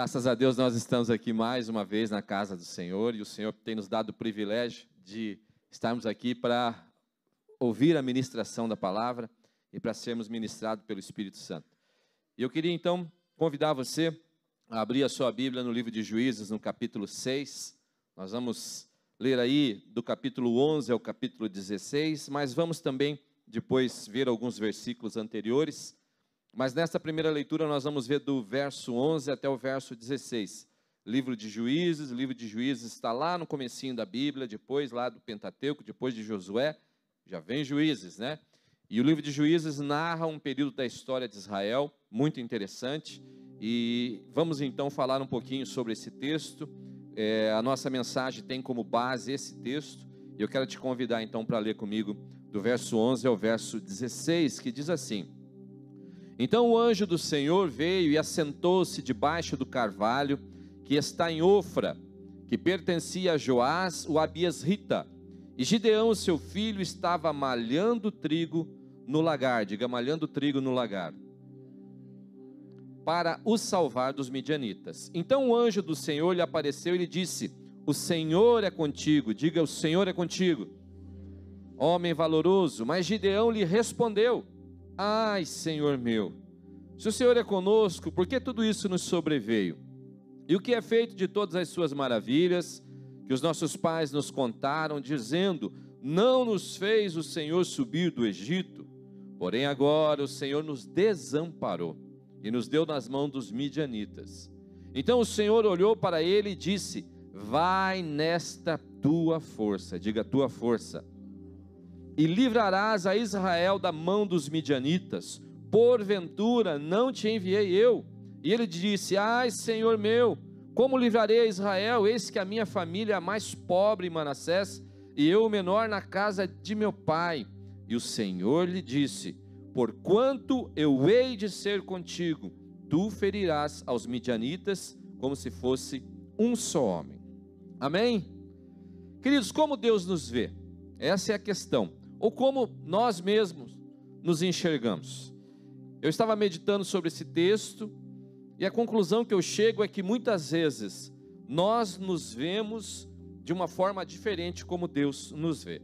Graças a Deus nós estamos aqui mais uma vez na casa do Senhor e o Senhor tem nos dado o privilégio de estarmos aqui para ouvir a ministração da palavra e para sermos ministrados pelo Espírito Santo. Eu queria então convidar você a abrir a sua Bíblia no livro de Juízes, no capítulo 6. Nós vamos ler aí do capítulo 11 ao capítulo 16, mas vamos também depois ver alguns versículos anteriores. Mas nesta primeira leitura nós vamos ver do verso 11 até o verso 16. Livro de Juízes, livro de Juízes está lá no comecinho da Bíblia, depois lá do Pentateuco, depois de Josué, já vem Juízes, né? E o livro de Juízes narra um período da história de Israel, muito interessante, e vamos então falar um pouquinho sobre esse texto. É, a nossa mensagem tem como base esse texto, e eu quero te convidar então para ler comigo do verso 11 ao verso 16, que diz assim: então o anjo do Senhor veio e assentou-se debaixo do carvalho que está em Ofra, que pertencia a Joás, o Abiesrita. E Gideão, seu filho, estava malhando trigo no lagar, diga malhando trigo no lagar, para o salvar dos midianitas. Então o anjo do Senhor lhe apareceu e lhe disse: O Senhor é contigo, diga: O Senhor é contigo, homem valoroso. Mas Gideão lhe respondeu: Ai, Senhor meu, se o Senhor é conosco, por que tudo isso nos sobreveio? E o que é feito de todas as suas maravilhas, que os nossos pais nos contaram, dizendo: Não nos fez o Senhor subir do Egito, porém agora o Senhor nos desamparou e nos deu nas mãos dos midianitas. Então o Senhor olhou para ele e disse: Vai nesta tua força, diga tua força e livrarás a Israel da mão dos midianitas. Porventura não te enviei eu? E ele disse: Ai, Senhor meu, como livrarei a Israel? Eis que a minha família é a mais pobre em Manassés, e eu o menor na casa de meu pai. E o Senhor lhe disse: Porquanto eu hei de ser contigo, tu ferirás aos midianitas como se fosse um só homem. Amém? Queridos, como Deus nos vê? Essa é a questão ou como nós mesmos nos enxergamos. Eu estava meditando sobre esse texto e a conclusão que eu chego é que muitas vezes nós nos vemos de uma forma diferente como Deus nos vê.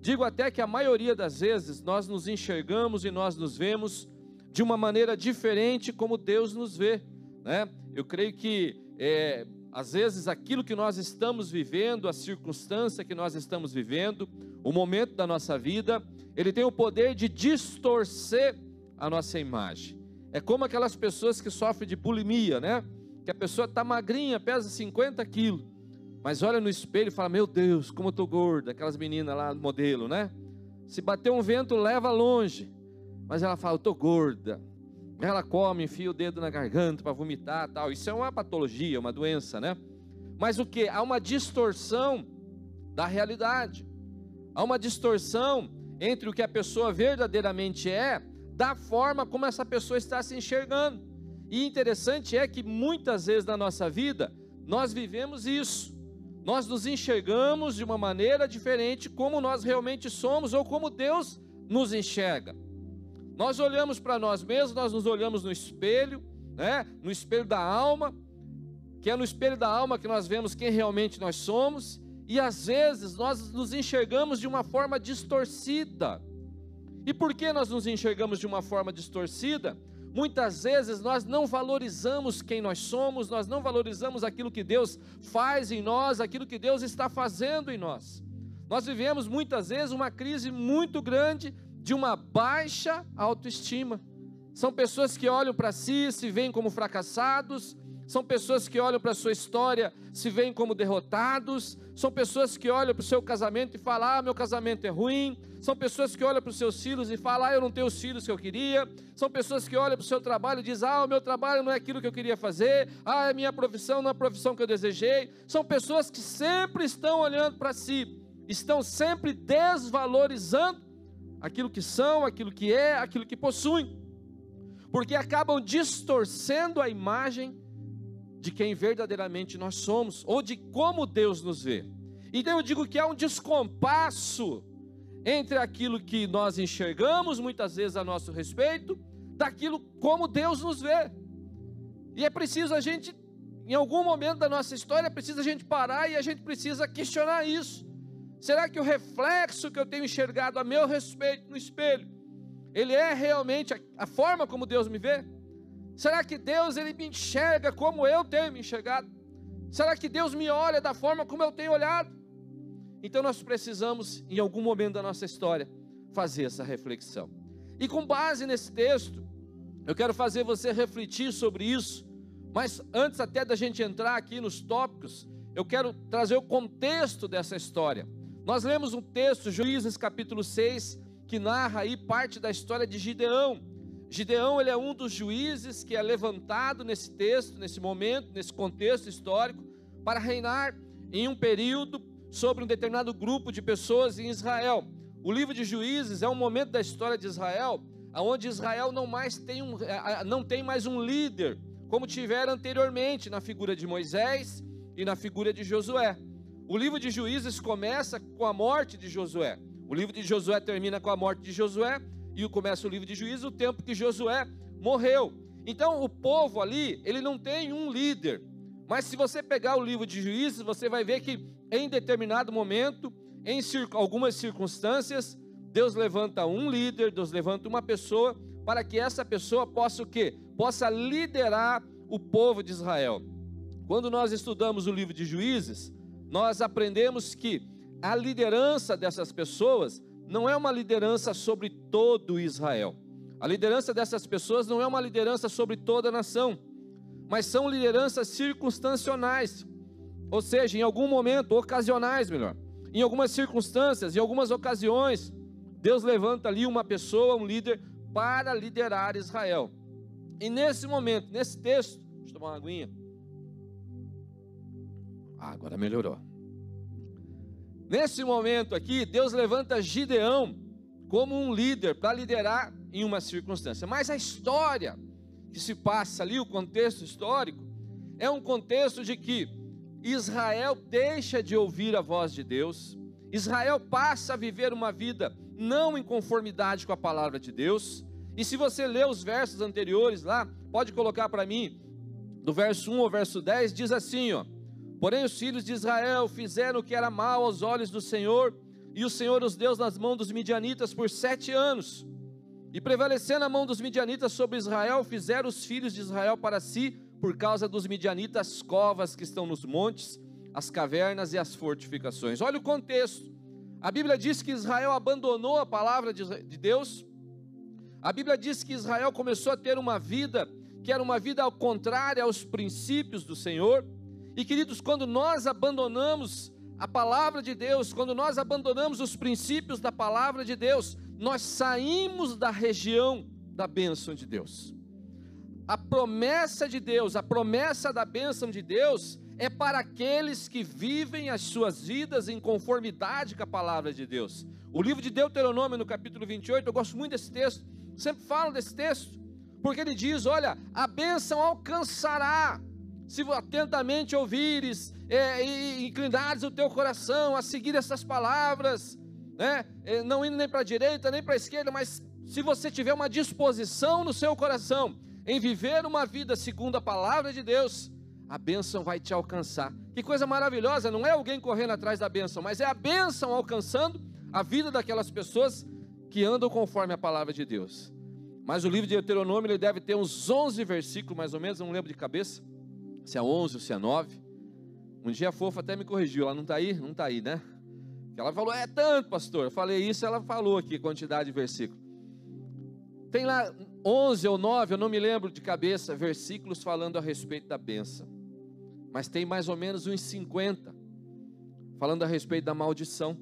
Digo até que a maioria das vezes nós nos enxergamos e nós nos vemos de uma maneira diferente como Deus nos vê. Né? Eu creio que é, às vezes aquilo que nós estamos vivendo, a circunstância que nós estamos vivendo, o momento da nossa vida, ele tem o poder de distorcer a nossa imagem. É como aquelas pessoas que sofrem de bulimia, né? Que a pessoa está magrinha, pesa 50 quilos, mas olha no espelho e fala: Meu Deus, como eu estou gorda. Aquelas meninas lá, modelo, né? Se bater um vento, leva longe. Mas ela fala: Eu estou gorda. Ela come, enfia o dedo na garganta para vomitar, tal. Isso é uma patologia, uma doença, né? Mas o que? Há uma distorção da realidade. Há uma distorção entre o que a pessoa verdadeiramente é, da forma como essa pessoa está se enxergando. E interessante é que muitas vezes na nossa vida nós vivemos isso. Nós nos enxergamos de uma maneira diferente como nós realmente somos ou como Deus nos enxerga. Nós olhamos para nós mesmos, nós nos olhamos no espelho, né? No espelho da alma, que é no espelho da alma que nós vemos quem realmente nós somos, e às vezes nós nos enxergamos de uma forma distorcida. E por que nós nos enxergamos de uma forma distorcida? Muitas vezes nós não valorizamos quem nós somos, nós não valorizamos aquilo que Deus faz em nós, aquilo que Deus está fazendo em nós. Nós vivemos muitas vezes uma crise muito grande de uma baixa autoestima. São pessoas que olham para si, se veem como fracassados, são pessoas que olham para a sua história, se veem como derrotados, são pessoas que olham para o seu casamento e falam: ah, meu casamento é ruim, são pessoas que olham para os seus filhos e falam: ah, eu não tenho os filhos que eu queria, são pessoas que olham para o seu trabalho e dizem: ah, o meu trabalho não é aquilo que eu queria fazer, ah, a minha profissão não é a profissão que eu desejei, são pessoas que sempre estão olhando para si, estão sempre desvalorizando aquilo que são, aquilo que é, aquilo que possuem, porque acabam distorcendo a imagem de quem verdadeiramente nós somos, ou de como Deus nos vê. Então eu digo que há um descompasso entre aquilo que nós enxergamos muitas vezes a nosso respeito, daquilo como Deus nos vê. E é preciso a gente em algum momento da nossa história precisa a gente parar e a gente precisa questionar isso. Será que o reflexo que eu tenho enxergado a meu respeito no espelho, ele é realmente a, a forma como Deus me vê? Será que Deus ele me enxerga como eu tenho me enxergado? Será que Deus me olha da forma como eu tenho olhado? Então nós precisamos, em algum momento da nossa história, fazer essa reflexão. E com base nesse texto, eu quero fazer você refletir sobre isso, mas antes até da gente entrar aqui nos tópicos, eu quero trazer o contexto dessa história. Nós lemos um texto, Juízes capítulo 6, que narra aí parte da história de Gideão. Gideão, ele é um dos juízes que é levantado nesse texto, nesse momento, nesse contexto histórico, para reinar em um período sobre um determinado grupo de pessoas em Israel. O livro de Juízes é um momento da história de Israel, onde Israel não mais tem um, não tem mais um líder, como tiveram anteriormente na figura de Moisés e na figura de Josué. O livro de Juízes começa com a morte de Josué. O livro de Josué termina com a morte de Josué e começa o livro de Juízes o tempo que Josué morreu. Então o povo ali, ele não tem um líder. Mas se você pegar o livro de Juízes, você vai ver que em determinado momento, em algumas circunstâncias, Deus levanta um líder, Deus levanta uma pessoa para que essa pessoa possa o quê? Possa liderar o povo de Israel. Quando nós estudamos o livro de Juízes, nós aprendemos que a liderança dessas pessoas não é uma liderança sobre todo Israel. A liderança dessas pessoas não é uma liderança sobre toda a nação, mas são lideranças circunstanciais, ou seja, em algum momento, ocasionais, melhor. Em algumas circunstâncias, em algumas ocasiões, Deus levanta ali uma pessoa, um líder, para liderar Israel. E nesse momento, nesse texto, deixa eu tomar uma aguinha. Ah, agora melhorou. Nesse momento aqui, Deus levanta Gideão como um líder para liderar em uma circunstância. Mas a história que se passa ali, o contexto histórico, é um contexto de que Israel deixa de ouvir a voz de Deus, Israel passa a viver uma vida não em conformidade com a palavra de Deus. E se você ler os versos anteriores lá, pode colocar para mim, do verso 1 ao verso 10, diz assim, ó: Porém, os filhos de Israel fizeram o que era mal aos olhos do Senhor, e o Senhor os deu nas mãos dos midianitas por sete anos. E prevalecendo a mão dos midianitas sobre Israel, fizeram os filhos de Israel para si, por causa dos midianitas, covas que estão nos montes, as cavernas e as fortificações. Olha o contexto. A Bíblia diz que Israel abandonou a palavra de Deus. A Bíblia diz que Israel começou a ter uma vida que era uma vida contrária aos princípios do Senhor. E queridos, quando nós abandonamos a palavra de Deus, quando nós abandonamos os princípios da palavra de Deus, nós saímos da região da bênção de Deus. A promessa de Deus, a promessa da bênção de Deus é para aqueles que vivem as suas vidas em conformidade com a palavra de Deus. O livro de Deuteronômio, no capítulo 28, eu gosto muito desse texto, sempre falo desse texto, porque ele diz: Olha, a bênção alcançará se atentamente ouvires é, e inclinares o teu coração a seguir essas palavras, né? É, não indo nem para a direita nem para a esquerda, mas se você tiver uma disposição no seu coração em viver uma vida segundo a palavra de Deus, a bênção vai te alcançar. Que coisa maravilhosa, não é alguém correndo atrás da bênção, mas é a bênção alcançando a vida daquelas pessoas que andam conforme a palavra de Deus. Mas o livro de Deuteronômio ele deve ter uns 11 versículos mais ou menos, não lembro de cabeça se é 11 ou se é 9. Um dia a fofa até me corrigiu, ela não está aí? Não está aí, né? Ela falou, é tanto, pastor. Eu falei isso, ela falou aqui, quantidade de versículo. Tem lá 11 ou 9, eu não me lembro de cabeça, versículos falando a respeito da benção. Mas tem mais ou menos uns 50 falando a respeito da maldição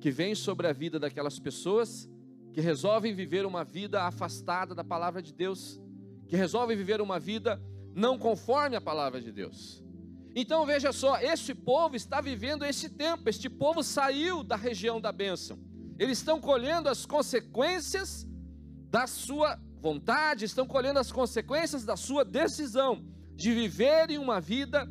que vem sobre a vida daquelas pessoas que resolvem viver uma vida afastada da palavra de Deus, que resolvem viver uma vida não conforme a palavra de Deus. Então veja só, este povo está vivendo esse tempo, este povo saiu da região da bênção, eles estão colhendo as consequências da sua vontade, estão colhendo as consequências da sua decisão de viverem uma vida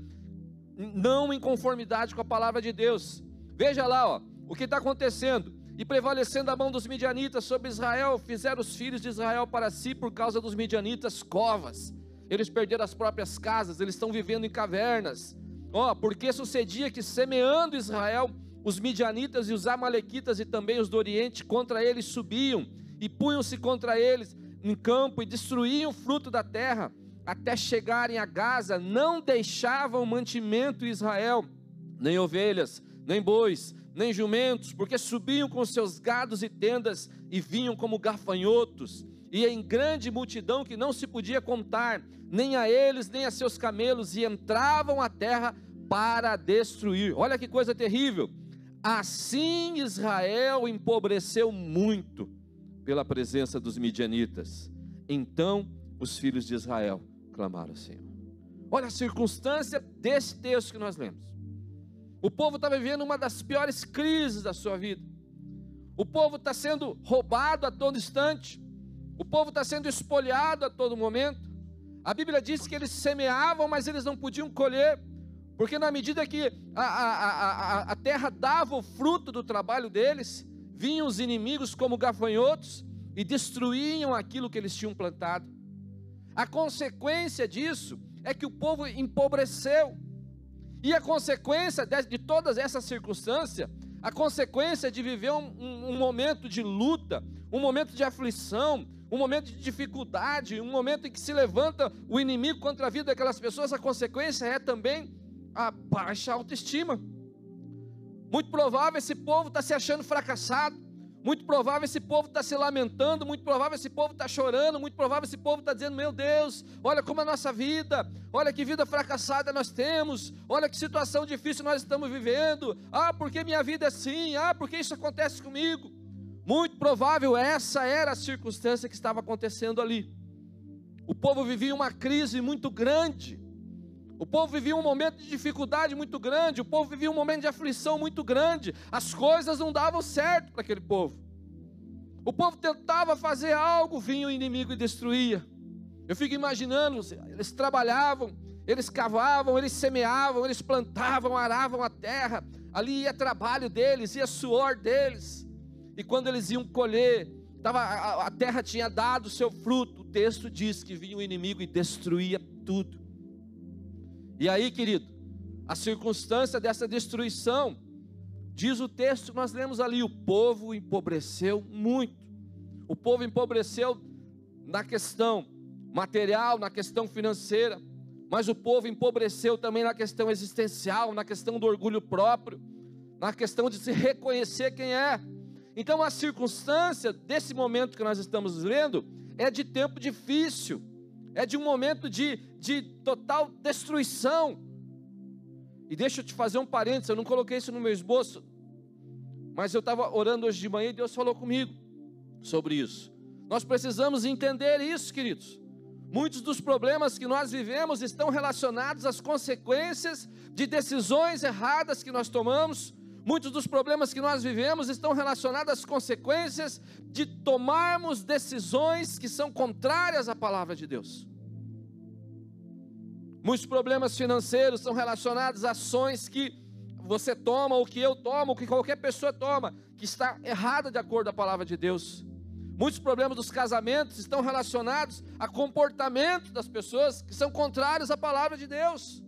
não em conformidade com a palavra de Deus. Veja lá, ó, o que está acontecendo. E prevalecendo a mão dos midianitas sobre Israel, fizeram os filhos de Israel para si, por causa dos midianitas, covas eles perderam as próprias casas, eles estão vivendo em cavernas. Ó, oh, porque sucedia que semeando Israel, os midianitas e os amalequitas e também os do Oriente contra eles subiam e punham-se contra eles em campo e destruíam o fruto da terra, até chegarem a Gaza, não deixavam mantimento Israel, nem ovelhas, nem bois, nem jumentos, porque subiam com seus gados e tendas e vinham como gafanhotos, e em grande multidão que não se podia contar, nem a eles, nem a seus camelos, e entravam a terra para destruir. Olha que coisa terrível. Assim Israel empobreceu muito pela presença dos midianitas. Então os filhos de Israel clamaram ao Senhor. Olha a circunstância desse texto que nós lemos. O povo está vivendo uma das piores crises da sua vida. O povo está sendo roubado a todo instante. O povo está sendo espoliado a todo momento. A Bíblia diz que eles semeavam, mas eles não podiam colher, porque na medida que a, a, a, a terra dava o fruto do trabalho deles, vinham os inimigos como gafanhotos e destruíam aquilo que eles tinham plantado. A consequência disso é que o povo empobreceu. E a consequência de, todas essas circunstâncias, a consequência de viver um, um, um momento de luta, um momento de aflição, um momento de dificuldade, um momento em que se levanta o inimigo contra a vida daquelas pessoas, a consequência é também a baixa autoestima. Muito provável esse povo está se achando fracassado. Muito provável esse povo está se lamentando, muito provável esse povo está chorando, muito provável esse povo está dizendo: Meu Deus, olha como é a nossa vida, olha que vida fracassada nós temos, olha que situação difícil nós estamos vivendo. Ah, porque minha vida é assim? Ah, porque isso acontece comigo? Muito provável essa era a circunstância que estava acontecendo ali. O povo vivia uma crise muito grande, o povo vivia um momento de dificuldade muito grande, o povo vivia um momento de aflição muito grande, as coisas não davam certo para aquele povo. O povo tentava fazer algo, vinha o inimigo e destruía. Eu fico imaginando, eles trabalhavam, eles cavavam, eles semeavam, eles plantavam, aravam a terra, ali ia trabalho deles, ia suor deles, e quando eles iam colher, tava, a, a terra tinha dado o seu fruto, o texto diz que vinha o inimigo e destruía tudo. E aí, querido, a circunstância dessa destruição, diz o texto nós lemos ali: o povo empobreceu muito. O povo empobreceu na questão material, na questão financeira, mas o povo empobreceu também na questão existencial, na questão do orgulho próprio, na questão de se reconhecer quem é. Então, a circunstância desse momento que nós estamos lendo é de tempo difícil é de um momento de, de total destruição. E deixa eu te fazer um parênteses, eu não coloquei isso no meu esboço, mas eu estava orando hoje de manhã e Deus falou comigo sobre isso. Nós precisamos entender isso, queridos. Muitos dos problemas que nós vivemos estão relacionados às consequências de decisões erradas que nós tomamos, Muitos dos problemas que nós vivemos estão relacionados às consequências de tomarmos decisões que são contrárias à palavra de Deus. Muitos problemas financeiros são relacionados a ações que você toma, ou que eu tomo, ou que qualquer pessoa toma, que está errada de acordo com a palavra de Deus. Muitos problemas dos casamentos estão relacionados a comportamento das pessoas que são contrários à palavra de Deus.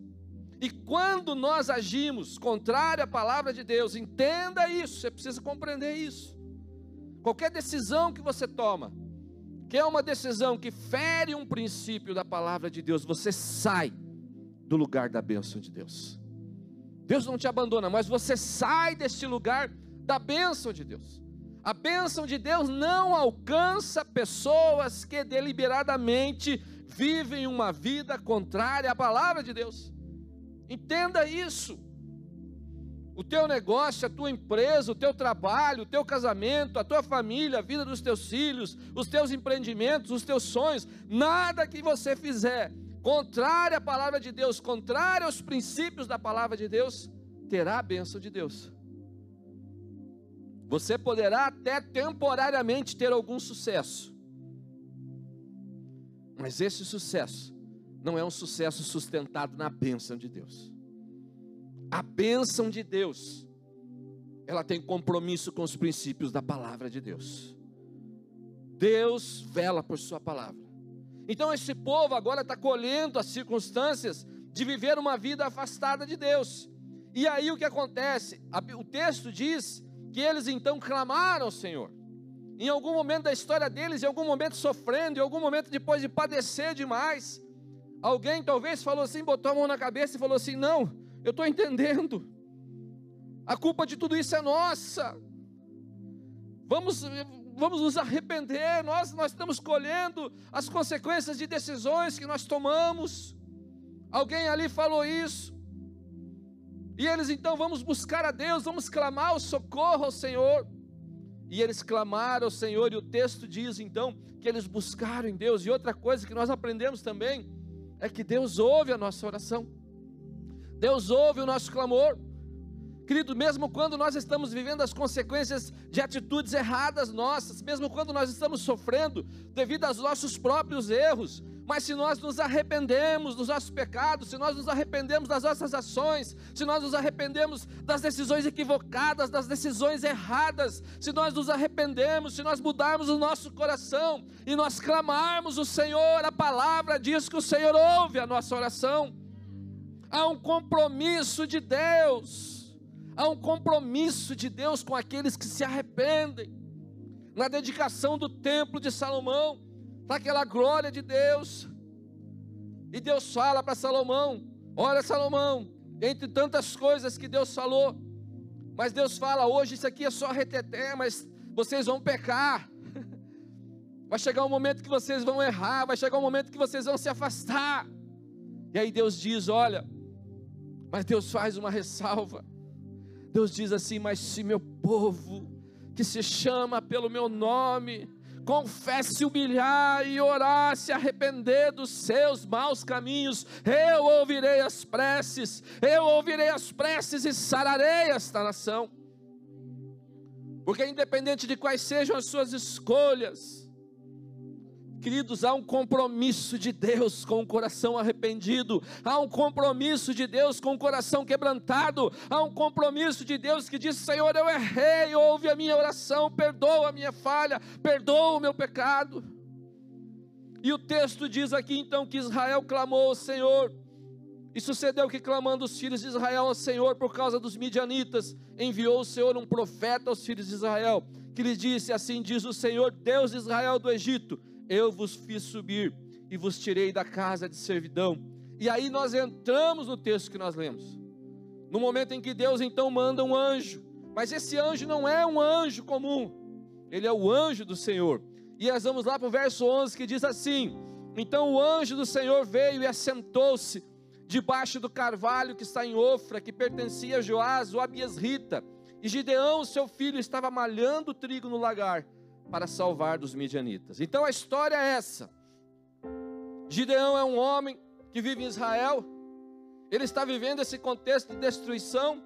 E quando nós agimos contrário à palavra de Deus, entenda isso, você precisa compreender isso. Qualquer decisão que você toma, que é uma decisão que fere um princípio da palavra de Deus, você sai do lugar da bênção de Deus. Deus não te abandona, mas você sai deste lugar da bênção de Deus. A bênção de Deus não alcança pessoas que deliberadamente vivem uma vida contrária à palavra de Deus. Entenda isso. O teu negócio, a tua empresa, o teu trabalho, o teu casamento, a tua família, a vida dos teus filhos, os teus empreendimentos, os teus sonhos, nada que você fizer contrário à palavra de Deus, contrário aos princípios da palavra de Deus, terá a bênção de Deus. Você poderá até temporariamente ter algum sucesso, mas esse sucesso não é um sucesso sustentado na bênção de Deus. A bênção de Deus, ela tem compromisso com os princípios da palavra de Deus. Deus vela por Sua palavra. Então esse povo agora está colhendo as circunstâncias de viver uma vida afastada de Deus. E aí o que acontece? O texto diz que eles então clamaram ao Senhor. Em algum momento da história deles, em algum momento sofrendo, em algum momento depois de padecer demais, alguém talvez falou assim, botou a mão na cabeça e falou assim: Não, eu estou entendendo, a culpa de tudo isso é nossa. Vamos, vamos nos arrepender, nós, nós estamos colhendo as consequências de decisões que nós tomamos. Alguém ali falou isso. E eles então vamos buscar a Deus, vamos clamar o socorro ao Senhor. E eles clamaram ao Senhor, e o texto diz então que eles buscaram em Deus. E outra coisa que nós aprendemos também é que Deus ouve a nossa oração, Deus ouve o nosso clamor. Querido, mesmo quando nós estamos vivendo as consequências de atitudes erradas nossas, mesmo quando nós estamos sofrendo devido aos nossos próprios erros, mas se nós nos arrependemos dos nossos pecados, se nós nos arrependemos das nossas ações, se nós nos arrependemos das decisões equivocadas, das decisões erradas, se nós nos arrependemos, se nós mudarmos o nosso coração e nós clamarmos o Senhor, a palavra diz que o Senhor ouve a nossa oração. Há um compromisso de Deus, há um compromisso de Deus com aqueles que se arrependem. Na dedicação do templo de Salomão, para aquela glória de Deus. E Deus fala para Salomão: Olha, Salomão, entre tantas coisas que Deus falou, mas Deus fala: hoje isso aqui é só reteté, mas vocês vão pecar. Vai chegar um momento que vocês vão errar, vai chegar um momento que vocês vão se afastar. E aí Deus diz: Olha, mas Deus faz uma ressalva. Deus diz assim: Mas se meu povo, que se chama pelo meu nome, confesse, humilhar e orar, se arrepender dos seus maus caminhos, eu ouvirei as preces, eu ouvirei as preces e sararei esta nação. Porque independente de quais sejam as suas escolhas, Queridos, há um compromisso de Deus com o coração arrependido, há um compromisso de Deus com o coração quebrantado, há um compromisso de Deus que diz: Senhor, eu errei, ouve a minha oração, perdoa a minha falha, perdoa o meu pecado. E o texto diz aqui então que Israel clamou ao Senhor, e sucedeu que, clamando os filhos de Israel ao Senhor por causa dos midianitas, enviou o Senhor um profeta aos filhos de Israel, que lhes disse: Assim diz o Senhor, Deus de Israel do Egito eu vos fiz subir e vos tirei da casa de servidão. E aí nós entramos no texto que nós lemos. No momento em que Deus então manda um anjo, mas esse anjo não é um anjo comum, ele é o anjo do Senhor. E nós vamos lá para o verso 11 que diz assim: Então o anjo do Senhor veio e assentou-se debaixo do carvalho que está em Ofra, que pertencia a Joás, o Abiesrita. E Gideão, seu filho, estava malhando trigo no lagar para salvar dos midianitas. Então a história é essa. Gideão é um homem que vive em Israel, ele está vivendo esse contexto de destruição,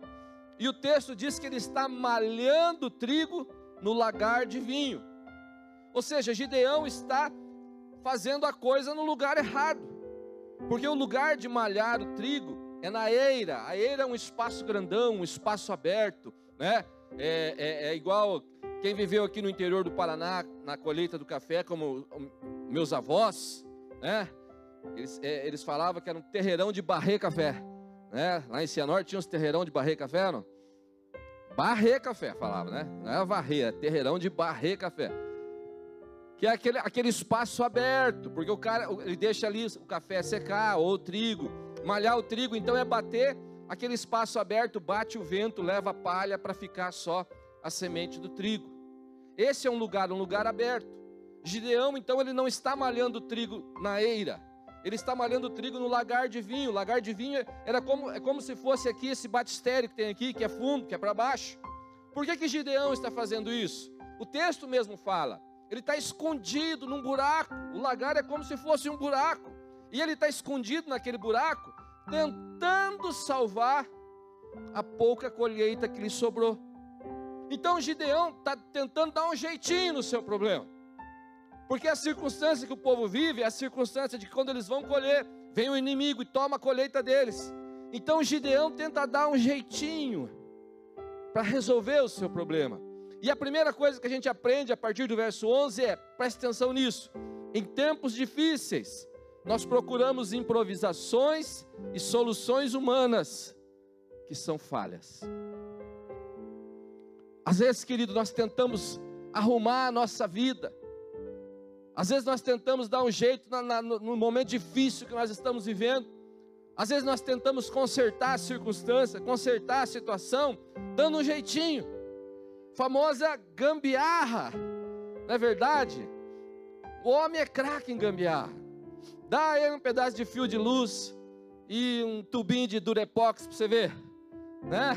e o texto diz que ele está malhando trigo no lagar de vinho. Ou seja, Gideão está fazendo a coisa no lugar errado, porque o lugar de malhar o trigo é na eira, a eira é um espaço grandão, um espaço aberto, né? É, é, é igual quem viveu aqui no interior do Paraná, na colheita do café, como meus avós, né? Eles, é, eles falavam que era um terreirão de barrer café. Né? Lá em Cianorte tinha uns terreirão de barrer café, não? Barrer café, falava, né? Não é varrer, é terreirão de barrer café. Que é aquele, aquele espaço aberto, porque o cara ele deixa ali o café secar, ou o trigo. Malhar o trigo, então, é bater aquele espaço aberto, bate o vento, leva a palha para ficar só a semente do trigo. Esse é um lugar, um lugar aberto. Gideão, então, ele não está malhando trigo na eira, ele está malhando trigo no lagar de vinho. O lagar de vinho era como, é como se fosse aqui esse batistério que tem aqui, que é fundo, que é para baixo. Por que, que Gideão está fazendo isso? O texto mesmo fala, ele está escondido num buraco. O lagar é como se fosse um buraco. E ele está escondido naquele buraco, tentando salvar a pouca colheita que lhe sobrou. Então Gideão está tentando dar um jeitinho no seu problema. Porque a circunstância que o povo vive é a circunstância de que quando eles vão colher, vem o inimigo e toma a colheita deles. Então Gideão tenta dar um jeitinho para resolver o seu problema. E a primeira coisa que a gente aprende a partir do verso 11 é: preste atenção nisso. Em tempos difíceis, nós procuramos improvisações e soluções humanas que são falhas. Às vezes, querido, nós tentamos arrumar a nossa vida. Às vezes nós tentamos dar um jeito na, na, no momento difícil que nós estamos vivendo. Às vezes nós tentamos consertar a circunstância, consertar a situação, dando um jeitinho. Famosa gambiarra, não é verdade? O homem é craque em gambiarra. Dá aí um pedaço de fio de luz e um tubinho de durepox para você ver, né?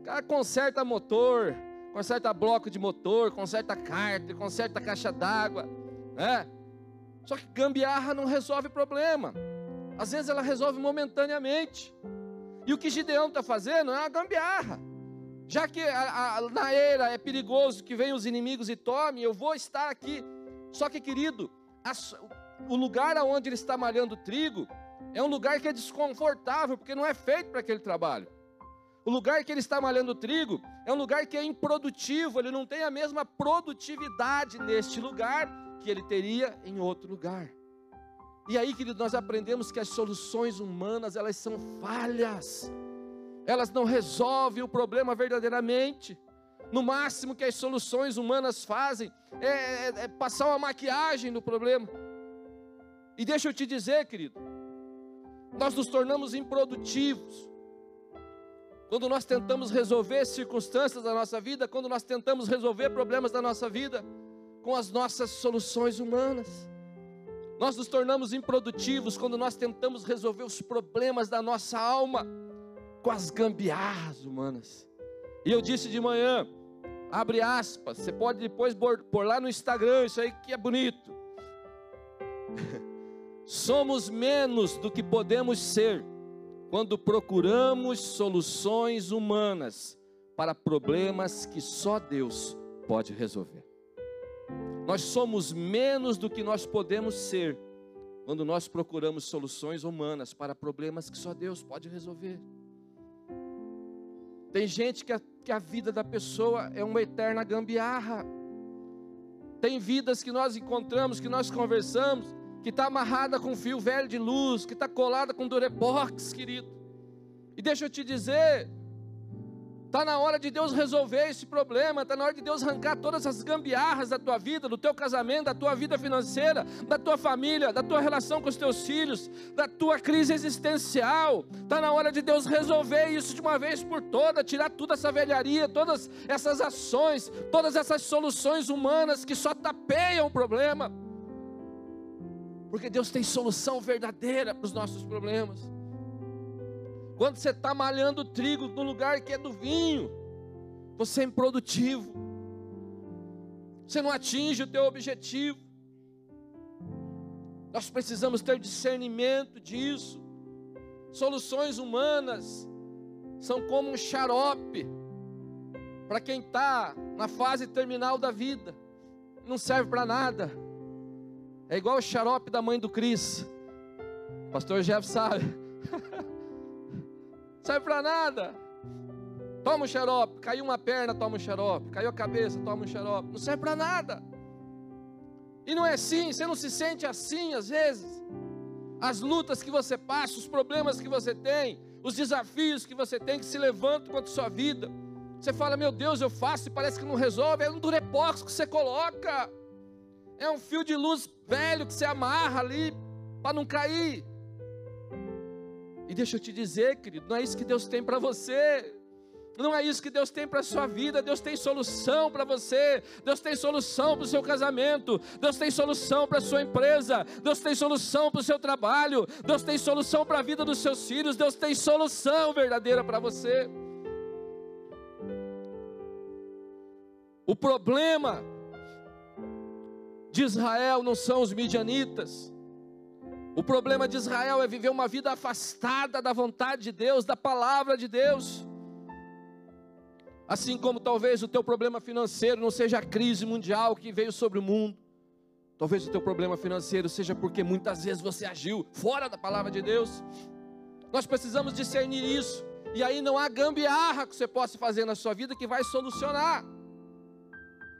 O cara conserta motor, conserta bloco de motor, conserta cárter, conserta caixa d'água, né? Só que gambiarra não resolve problema. Às vezes ela resolve momentaneamente. E o que Gideão está fazendo é uma gambiarra. Já que a, a, na era é perigoso que venham os inimigos e tomem, eu vou estar aqui. Só que, querido, a, o lugar aonde ele está malhando trigo é um lugar que é desconfortável, porque não é feito para aquele trabalho. O lugar que ele está malhando trigo é um lugar que é improdutivo, ele não tem a mesma produtividade neste lugar que ele teria em outro lugar. E aí, querido, nós aprendemos que as soluções humanas, elas são falhas. Elas não resolvem o problema verdadeiramente. No máximo que as soluções humanas fazem é, é, é passar uma maquiagem no problema. E deixa eu te dizer, querido, nós nos tornamos improdutivos quando nós tentamos resolver circunstâncias da nossa vida, quando nós tentamos resolver problemas da nossa vida com as nossas soluções humanas. Nós nos tornamos improdutivos quando nós tentamos resolver os problemas da nossa alma com as gambiarras humanas. E eu disse de manhã, abre aspas, você pode depois pôr lá no Instagram, isso aí que é bonito. Somos menos do que podemos ser quando procuramos soluções humanas para problemas que só Deus pode resolver. Nós somos menos do que nós podemos ser quando nós procuramos soluções humanas para problemas que só Deus pode resolver. Tem gente que a, que a vida da pessoa é uma eterna gambiarra. Tem vidas que nós encontramos, que nós conversamos, que está amarrada com fio velho de luz, que está colada com durepox, querido. E deixa eu te dizer, Está na hora de Deus resolver esse problema, está na hora de Deus arrancar todas as gambiarras da tua vida, do teu casamento, da tua vida financeira, da tua família, da tua relação com os teus filhos, da tua crise existencial. Está na hora de Deus resolver isso de uma vez por toda, tirar toda essa velharia, todas essas ações, todas essas soluções humanas que só tapeiam o problema. Porque Deus tem solução verdadeira para os nossos problemas. Quando você está malhando trigo no lugar que é do vinho, você é improdutivo. Você não atinge o teu objetivo. Nós precisamos ter discernimento disso. Soluções humanas são como um xarope para quem está na fase terminal da vida, não serve para nada. É igual o xarope da mãe do Cris. Pastor Jeff sabe. serve para nada. Toma um xarope. Caiu uma perna, toma um xarope. Caiu a cabeça, toma um xarope. Não serve para nada. E não é assim, você não se sente assim às vezes. As lutas que você passa, os problemas que você tem, os desafios que você tem que se levantam contra a sua vida. Você fala, meu Deus, eu faço e parece que não resolve. É um durepox que você coloca. É um fio de luz velho que você amarra ali para não cair. E deixa eu te dizer, querido, não é isso que Deus tem para você. Não é isso que Deus tem para a sua vida. Deus tem solução para você. Deus tem solução para o seu casamento. Deus tem solução para a sua empresa. Deus tem solução para o seu trabalho. Deus tem solução para a vida dos seus filhos. Deus tem solução verdadeira para você. O problema de Israel não são os midianitas. O problema de Israel é viver uma vida afastada da vontade de Deus, da palavra de Deus. Assim como talvez o teu problema financeiro não seja a crise mundial que veio sobre o mundo. Talvez o teu problema financeiro seja porque muitas vezes você agiu fora da palavra de Deus. Nós precisamos discernir isso. E aí não há gambiarra que você possa fazer na sua vida que vai solucionar.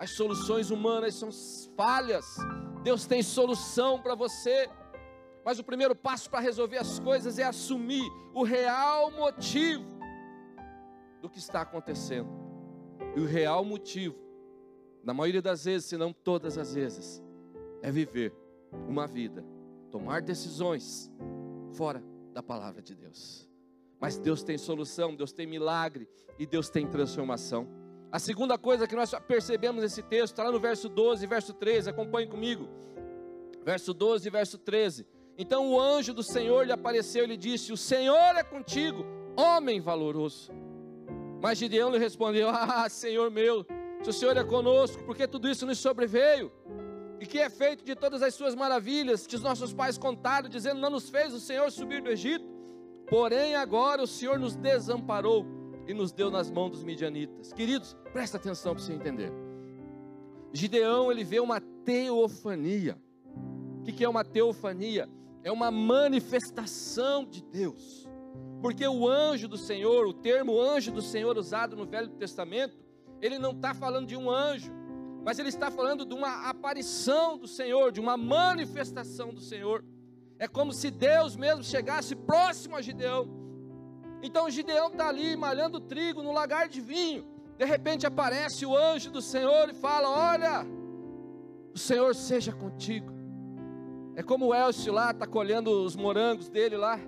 As soluções humanas são falhas, Deus tem solução para você. Mas o primeiro passo para resolver as coisas é assumir o real motivo do que está acontecendo. E o real motivo, na maioria das vezes, se não todas as vezes, é viver uma vida, tomar decisões fora da palavra de Deus. Mas Deus tem solução, Deus tem milagre e Deus tem transformação. A segunda coisa que nós percebemos nesse texto está lá no verso 12 e verso 13, acompanhe comigo. Verso 12 e verso 13. Então o anjo do Senhor lhe apareceu e lhe disse: O Senhor é contigo, homem valoroso. Mas Gideão lhe respondeu: Ah, Senhor meu, se o Senhor é conosco, porque tudo isso nos sobreveio? E que é feito de todas as suas maravilhas que os nossos pais contaram, dizendo: Não nos fez o Senhor subir do Egito? Porém, agora o Senhor nos desamparou e nos deu nas mãos dos midianitas. Queridos, presta atenção para você entender. Gideão, ele vê uma teofania. O que é uma teofania? É uma manifestação de Deus. Porque o anjo do Senhor, o termo anjo do Senhor usado no Velho Testamento, ele não está falando de um anjo, mas ele está falando de uma aparição do Senhor, de uma manifestação do Senhor. É como se Deus mesmo chegasse próximo a Gideão. Então Gideão está ali malhando trigo no lagar de vinho. De repente aparece o anjo do Senhor e fala: Olha, o Senhor seja contigo. É como o Elcio lá está colhendo os morangos dele lá.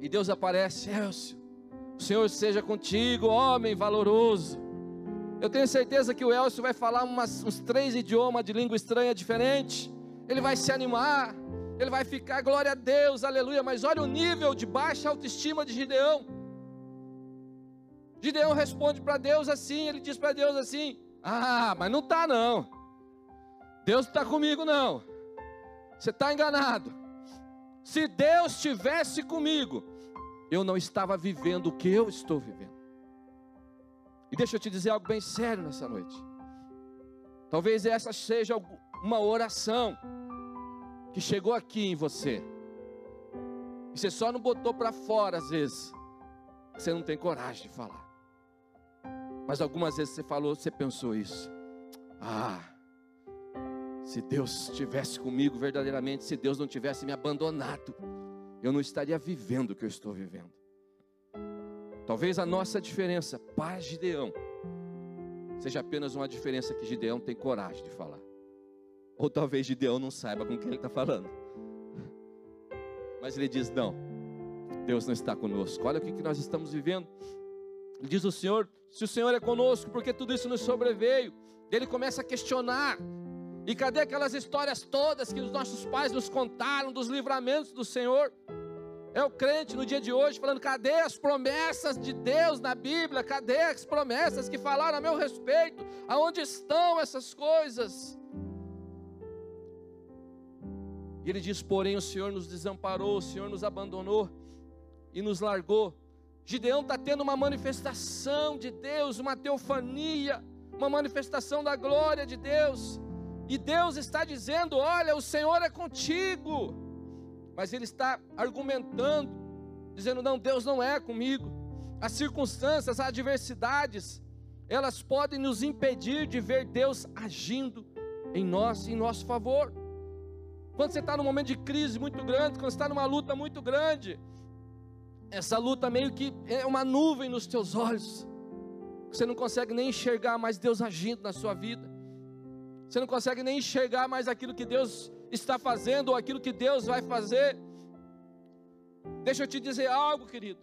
E Deus aparece, Elcio, o Senhor seja contigo, homem valoroso. Eu tenho certeza que o Elcio vai falar umas, uns três idiomas de língua estranha diferente. Ele vai se animar, ele vai ficar, glória a Deus, aleluia. Mas olha o nível de baixa autoestima de Gideão. Gideão responde para Deus assim, ele diz para Deus assim: Ah, mas não está não. Deus não está comigo não. Você está enganado. Se Deus estivesse comigo, eu não estava vivendo o que eu estou vivendo. E deixa eu te dizer algo bem sério nessa noite. Talvez essa seja uma oração que chegou aqui em você. E você só não botou para fora às vezes. Você não tem coragem de falar. Mas algumas vezes você falou, você pensou isso. Ah, se Deus estivesse comigo verdadeiramente, se Deus não tivesse me abandonado, eu não estaria vivendo o que eu estou vivendo. Talvez a nossa diferença para Gideão seja apenas uma diferença que Gideão tem coragem de falar. Ou talvez Gideão não saiba com quem ele está falando. Mas ele diz: Não, Deus não está conosco. Olha o que, nós estamos vivendo. Ele diz o Senhor: Se o Senhor é conosco, porque tudo isso nos sobreveio. Ele começa a questionar e cadê aquelas histórias todas que os nossos pais nos contaram dos livramentos do Senhor? É o crente no dia de hoje falando: cadê as promessas de Deus na Bíblia? Cadê as promessas que falaram a meu respeito? Aonde estão essas coisas? Ele diz: porém, o Senhor nos desamparou, o Senhor nos abandonou e nos largou. Gideão está tendo uma manifestação de Deus, uma teofania, uma manifestação da glória de Deus. E Deus está dizendo: Olha, o Senhor é contigo. Mas ele está argumentando, dizendo: Não, Deus não é comigo. As circunstâncias, as adversidades, elas podem nos impedir de ver Deus agindo em nós, em nosso favor. Quando você está num momento de crise muito grande, quando você está numa luta muito grande, essa luta meio que é uma nuvem nos teus olhos. Você não consegue nem enxergar mais Deus agindo na sua vida. Você não consegue nem enxergar mais aquilo que Deus está fazendo ou aquilo que Deus vai fazer. Deixa eu te dizer algo, querido.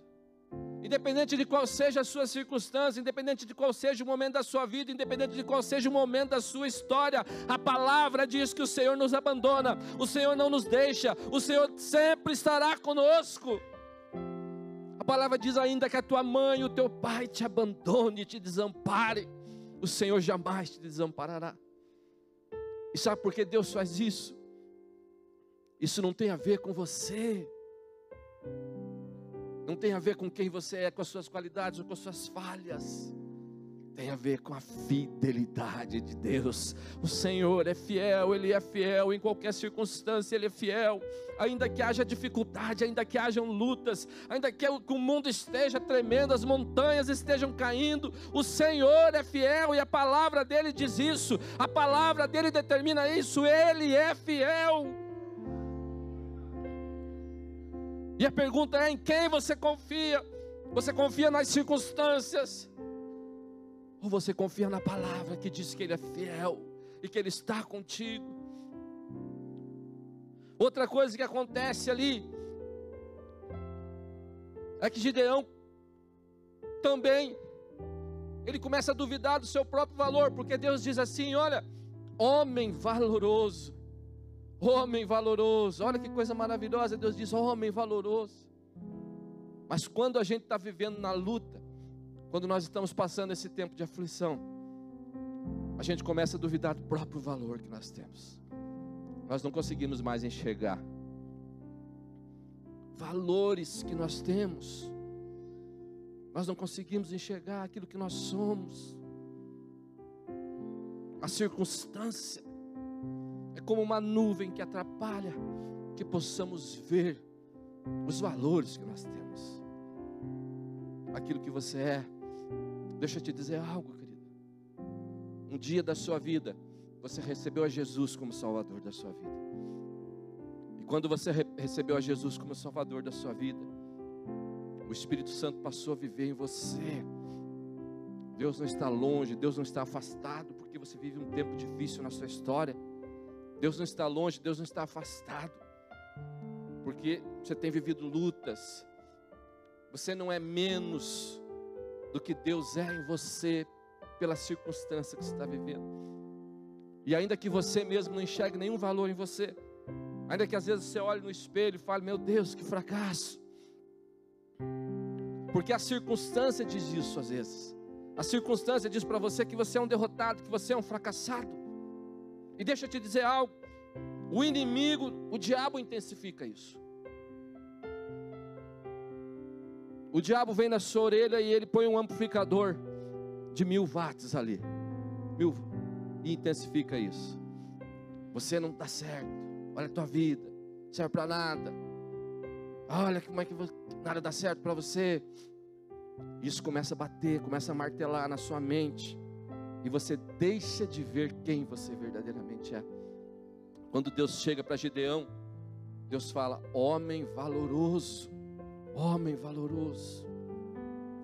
Independente de qual seja a sua circunstância, independente de qual seja o momento da sua vida, independente de qual seja o momento da sua história, a palavra diz que o Senhor nos abandona, o Senhor não nos deixa, o Senhor sempre estará conosco. A palavra diz ainda que a tua mãe, o teu pai te abandone, te desampare, o Senhor jamais te desamparará. E sabe por que Deus faz isso? Isso não tem a ver com você. Não tem a ver com quem você é, com as suas qualidades ou com as suas falhas. tem a ver com a fidelidade de Deus. O Senhor é fiel, Ele é fiel em qualquer circunstância, Ele é fiel. Ainda que haja dificuldade, ainda que hajam lutas, ainda que o mundo esteja tremendo, as montanhas estejam caindo, o Senhor é fiel e a palavra dele diz isso, a palavra dele determina isso, Ele é fiel. E a pergunta é: em quem você confia? Você confia nas circunstâncias? Ou você confia na palavra que diz que Ele é fiel e que Ele está contigo? Outra coisa que acontece ali é que Gideão também ele começa a duvidar do seu próprio valor, porque Deus diz assim: olha, homem valoroso, homem valoroso, olha que coisa maravilhosa. Deus diz: homem valoroso. Mas quando a gente está vivendo na luta, quando nós estamos passando esse tempo de aflição, a gente começa a duvidar do próprio valor que nós temos. Nós não conseguimos mais enxergar valores que nós temos. Nós não conseguimos enxergar aquilo que nós somos. A circunstância como uma nuvem que atrapalha que possamos ver os valores que nós temos. Aquilo que você é, Deixa eu te dizer algo, querido. Um dia da sua vida, você recebeu a Jesus como Salvador da sua vida. E quando você re recebeu a Jesus como Salvador da sua vida, o Espírito Santo passou a viver em você. Deus não está longe, Deus não está afastado, porque você vive um tempo difícil na sua história. Deus não está longe, Deus não está afastado, porque você tem vivido lutas. Você não é menos do que Deus é em você pela circunstância que você está vivendo. E ainda que você mesmo não enxergue nenhum valor em você, ainda que às vezes você olhe no espelho e fale: Meu Deus, que fracasso. Porque a circunstância diz isso às vezes. A circunstância diz para você que você é um derrotado, que você é um fracassado. E deixa eu te dizer algo: o inimigo, o diabo intensifica isso. O diabo vem na sua orelha e ele põe um amplificador de mil watts ali. Mil, e intensifica isso. Você não está certo. Olha a tua vida. Não serve para nada. Olha como é que nada dá certo para você. Isso começa a bater, começa a martelar na sua mente. E você deixa de ver quem você verdadeiramente é. Quando Deus chega para Gideão, Deus fala: Homem valoroso Homem valoroso.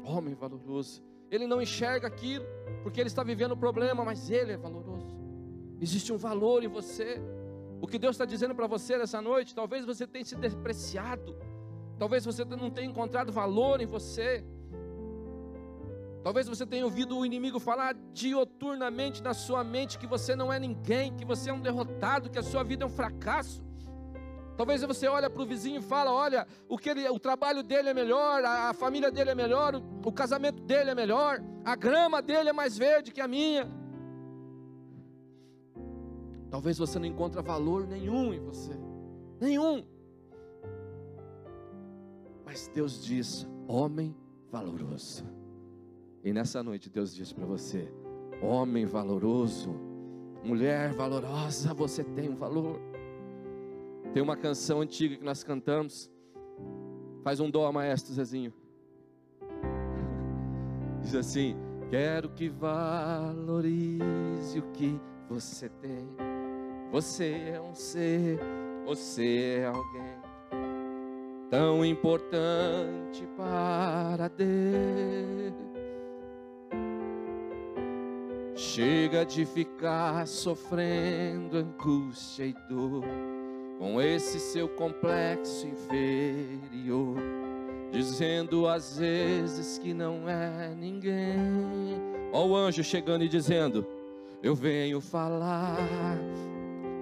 Homem valoroso. Ele não enxerga aquilo, porque ele está vivendo o problema, mas ele é valoroso. Existe um valor em você. O que Deus está dizendo para você nessa noite, talvez você tenha se depreciado, talvez você não tenha encontrado valor em você. Talvez você tenha ouvido o inimigo falar dioturnamente na sua mente que você não é ninguém, que você é um derrotado, que a sua vida é um fracasso. Talvez você olhe para o vizinho e fala, olha, o, que ele, o trabalho dele é melhor, a, a família dele é melhor, o, o casamento dele é melhor, a grama dele é mais verde que a minha. Talvez você não encontre valor nenhum em você, nenhum. Mas Deus diz, homem valoroso. E nessa noite Deus diz para você, homem valoroso, mulher valorosa, você tem um valor. Tem uma canção antiga que nós cantamos. Faz um dó, maestro Zezinho. Diz assim: Quero que valorize o que você tem. Você é um ser, você é alguém tão importante para Deus. Chega de ficar sofrendo angústia e dor com esse seu complexo inferior, dizendo às vezes que não é ninguém. Ó o anjo chegando e dizendo: Eu venho falar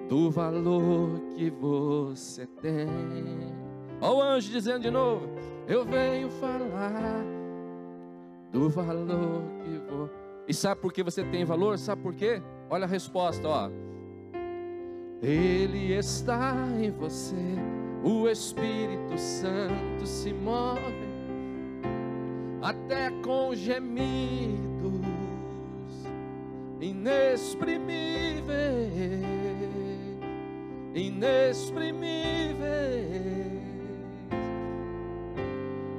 do valor que você tem. Ó o anjo dizendo de novo: Eu venho falar do valor que você. E sabe por que você tem valor? Sabe por quê? Olha a resposta, ó. Ele está em você, o Espírito Santo se move até com gemidos inexprimíveis, inexprimíveis.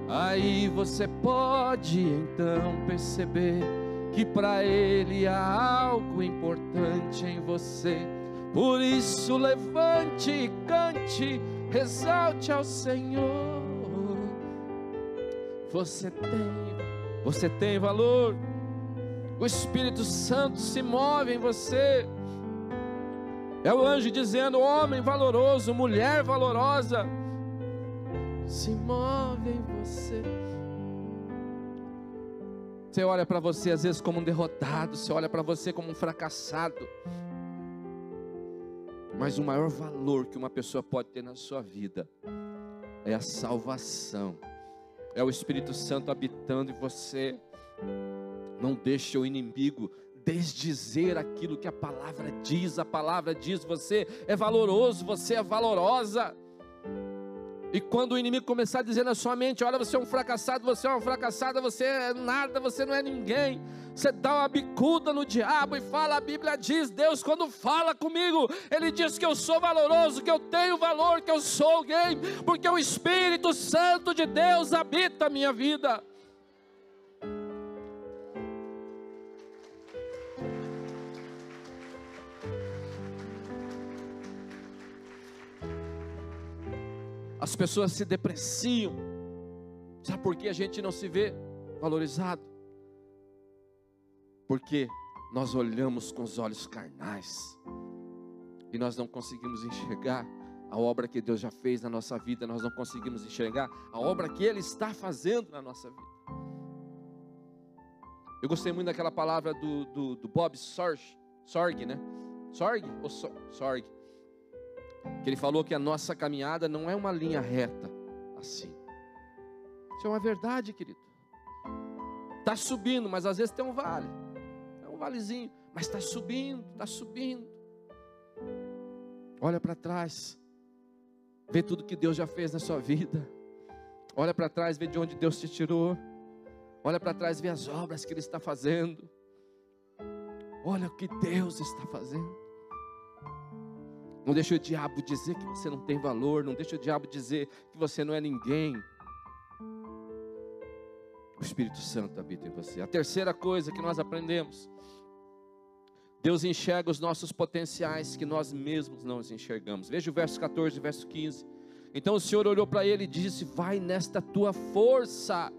Aí você pode então perceber que para Ele há algo importante em você. Por isso levante e cante, exalte ao Senhor. Você tem, você tem valor. O Espírito Santo se move em você. É o anjo dizendo: homem valoroso, mulher valorosa, se move em você. Você olha para você às vezes como um derrotado, você olha para você como um fracassado. Mas o maior valor que uma pessoa pode ter na sua vida é a salvação. É o Espírito Santo habitando em você. Não deixe o inimigo desdizer aquilo que a palavra diz. A palavra diz: você é valoroso, você é valorosa. E quando o inimigo começar a dizer na sua mente: Olha, você é um fracassado, você é uma fracassada, você é nada, você não é ninguém. Você dá uma bicuda no diabo e fala: A Bíblia diz, Deus, quando fala comigo, Ele diz que eu sou valoroso, que eu tenho valor, que eu sou alguém, porque o Espírito Santo de Deus habita a minha vida. As pessoas se depreciam. Sabe por que a gente não se vê valorizado? Porque nós olhamos com os olhos carnais e nós não conseguimos enxergar a obra que Deus já fez na nossa vida, nós não conseguimos enxergar a obra que Ele está fazendo na nossa vida. Eu gostei muito daquela palavra do, do, do Bob Sorg, Sorg, né? Sorg ou Sorg? Que ele falou que a nossa caminhada não é uma linha reta assim. Isso é uma verdade, querido. Está subindo, mas às vezes tem um vale. É um valezinho, mas está subindo, está subindo. Olha para trás, vê tudo que Deus já fez na sua vida. Olha para trás, vê de onde Deus te tirou. Olha para trás, vê as obras que Ele está fazendo. Olha o que Deus está fazendo. Não deixe o diabo dizer que você não tem valor. Não deixe o diabo dizer que você não é ninguém. O Espírito Santo habita em você. A terceira coisa que nós aprendemos: Deus enxerga os nossos potenciais que nós mesmos não os enxergamos. Veja o verso 14 e verso 15. Então o Senhor olhou para ele e disse: Vai nesta tua força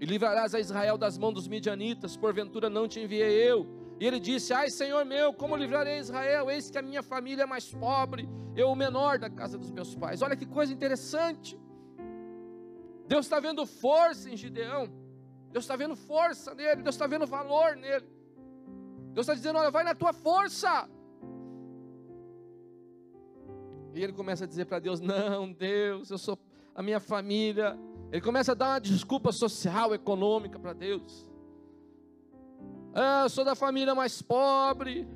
e livrarás a Israel das mãos dos midianitas. Porventura não te enviei eu e ele disse: Ai, Senhor meu, como livrarei Israel? Eis que a minha família é mais pobre, eu o menor da casa dos meus pais. Olha que coisa interessante. Deus está vendo força em Gideão. Deus está vendo força nele. Deus está vendo valor nele. Deus está dizendo: Olha, vai na tua força. E ele começa a dizer para Deus: Não, Deus, eu sou a minha família. Ele começa a dar uma desculpa social, econômica para Deus. Ah, eu sou da família mais pobre.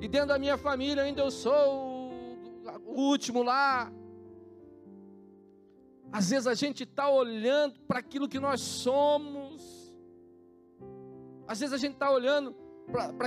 E dentro da minha família ainda eu sou o último lá. Às vezes a gente está olhando para aquilo que nós somos. Às vezes a gente está olhando para